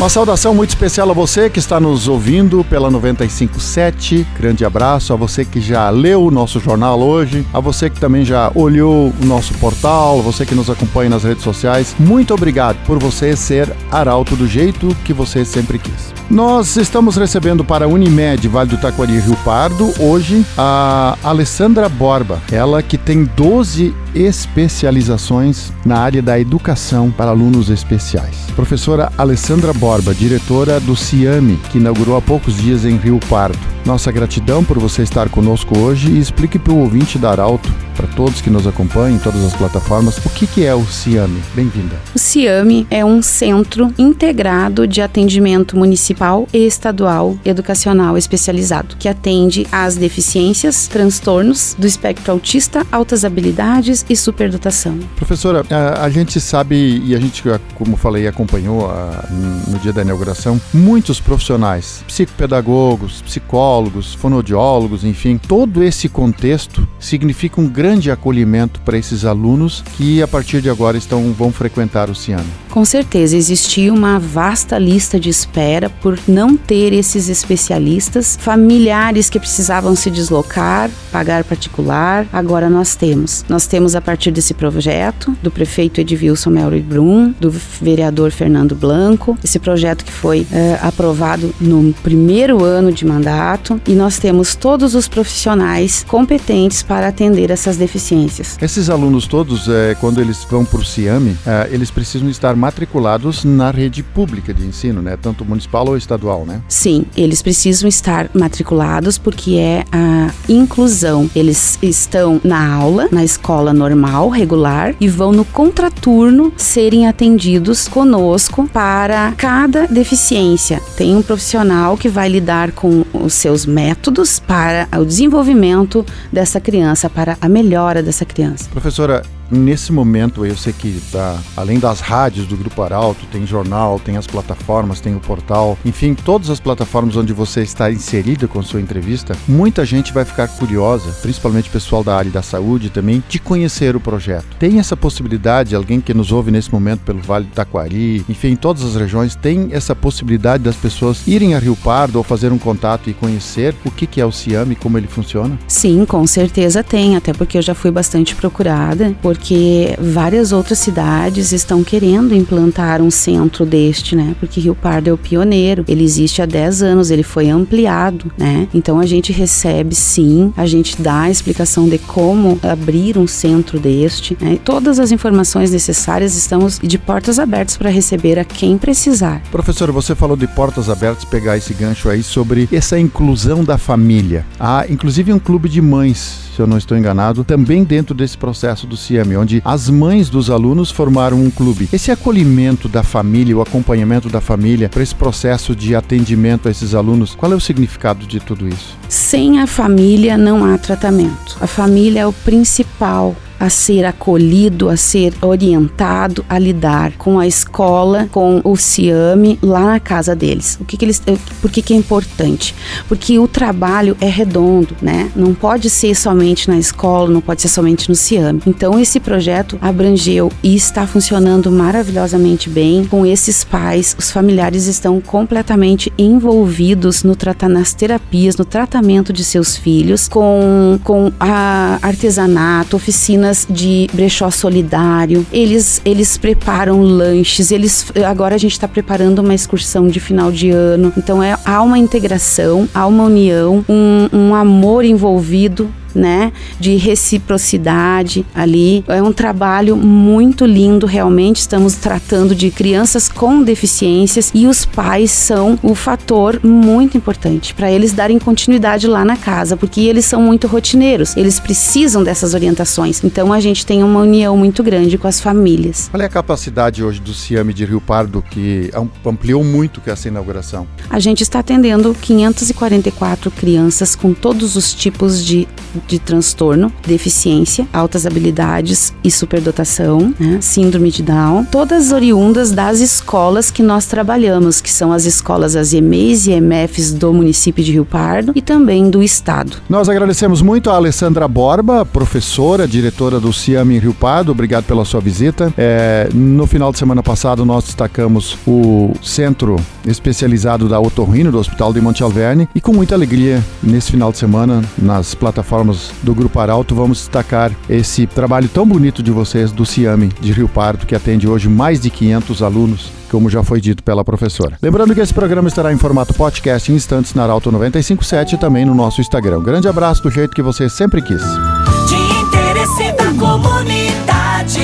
Uma saudação muito especial a você que está nos ouvindo pela 957. Grande abraço a você que já leu o nosso jornal hoje, a você que também já olhou o nosso portal, você que nos acompanha nas redes sociais. Muito obrigado por você ser arauto do jeito que você sempre quis. Nós estamos recebendo para a Unimed Vale do Taquari Rio Pardo hoje a Alessandra Borba, ela que tem 12 especializações na área da educação para alunos especiais. Professora Alessandra Borba, diretora do CIAME, que inaugurou há poucos dias em Rio Pardo. Nossa gratidão por você estar conosco hoje e explique para o ouvinte da Arauto, para todos que nos acompanham em todas as plataformas, o que, que é o CIAME. Bem-vinda. O CIAME é um centro integrado de atendimento municipal e estadual educacional especializado, que atende às deficiências, transtornos do espectro autista, altas habilidades e superdotação. Professora, a, a gente sabe e a gente, como falei, acompanhou a, no dia da inauguração, muitos profissionais, psicopedagogos, psicólogos, fonoaudiólogos, enfim, todo esse contexto significa um grande acolhimento para esses alunos que a partir de agora estão vão frequentar o Ciano. Com certeza existia uma vasta lista de espera por não ter esses especialistas, familiares que precisavam se deslocar, pagar particular. Agora nós temos. Nós temos a partir desse projeto do prefeito Edvilson Melry Brum, do vereador Fernando Blanco, esse projeto que foi é, aprovado no primeiro ano de mandato e nós temos todos os profissionais competentes para atender essas deficiências. Esses alunos todos, é, quando eles vão para o CIAME, é, eles precisam estar matriculados na rede pública de ensino, né? Tanto municipal ou estadual, né? Sim, eles precisam estar matriculados porque é a inclusão. Eles estão na aula, na escola normal, regular, e vão no contraturno serem atendidos conosco para cada deficiência. Tem um profissional que vai lidar com os seus métodos para o desenvolvimento dessa criança, para a melhora dessa criança. Professora, nesse momento eu sei que tá, além das rádios do Grupo Arauto, tem jornal, tem as plataformas, tem o portal, enfim, todas as plataformas onde você está inserida com sua entrevista, muita gente vai ficar curiosa, principalmente pessoal da área da saúde também, de conhecer o projeto. Tem essa possibilidade, alguém que nos ouve nesse momento pelo Vale do Taquari, enfim, em todas as regiões, tem essa possibilidade das pessoas irem a Rio Pardo ou fazer um contato e conhecer o que, que é o CIAME, como ele funciona? Sim, com certeza tem, até porque eu já fui bastante procurada, porque várias outras cidades estão querendo implantar um centro deste, né? Porque Rio Pardo é o pioneiro, ele existe há 10 anos, ele foi ampliado, né? Então a gente recebe sim, a gente dá a explicação de como abrir um centro deste, né? Todas as informações necessárias estamos de portas abertas para receber a quem precisar. Professora, você falou de portas abertas, pegar esse gancho aí sobre essa inclusão da família. Há inclusive um clube de mães se eu não estou enganado, também dentro desse processo do CIAME, onde as mães dos alunos formaram um clube. Esse acolhimento da família, o acompanhamento da família para esse processo de atendimento a esses alunos, qual é o significado de tudo isso? Sem a família não há tratamento. A família é o principal a ser acolhido, a ser orientado a lidar com a escola, com o CIAME lá na casa deles. O que, que eles, por que, que é importante? Porque o trabalho é redondo, né? Não pode ser somente na escola, não pode ser somente no CIAME. Então esse projeto abrangeu e está funcionando maravilhosamente bem com esses pais. Os familiares estão completamente envolvidos no tratar nas terapias, no tratamento de seus filhos, com com a artesanato, oficinas de brechó solidário. Eles eles preparam lanches. Eles agora a gente está preparando uma excursão de final de ano. Então é há uma integração, há uma união, um, um amor envolvido né, de reciprocidade ali. É um trabalho muito lindo, realmente. Estamos tratando de crianças com deficiências e os pais são o fator muito importante para eles darem continuidade lá na casa, porque eles são muito rotineiros, eles precisam dessas orientações. Então a gente tem uma união muito grande com as famílias. Qual é a capacidade hoje do CIAME de Rio Pardo que ampliou muito com essa inauguração? A gente está atendendo 544 crianças com todos os tipos de de transtorno, deficiência, altas habilidades e superdotação, né? síndrome de Down, todas oriundas das escolas que nós trabalhamos, que são as escolas, as EMEIs e EMFs do município de Rio Pardo e também do estado. Nós agradecemos muito a Alessandra Borba, professora, diretora do CIAM em Rio Pardo. Obrigado pela sua visita. É, no final de semana passado, nós destacamos o Centro Especializado da Otorrino do Hospital de Monte Alverne e com muita alegria, nesse final de semana, nas plataformas do Grupo Arauto, vamos destacar esse trabalho tão bonito de vocês do CIAME de Rio Pardo, que atende hoje mais de 500 alunos como já foi dito pela professora. Lembrando que esse programa estará em formato podcast em instantes na Arauto 957 e também no nosso Instagram. Grande abraço do jeito que você sempre quis. De interesse da comunidade,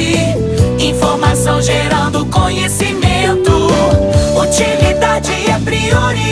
informação gerando conhecimento. Utilidade é prioridade.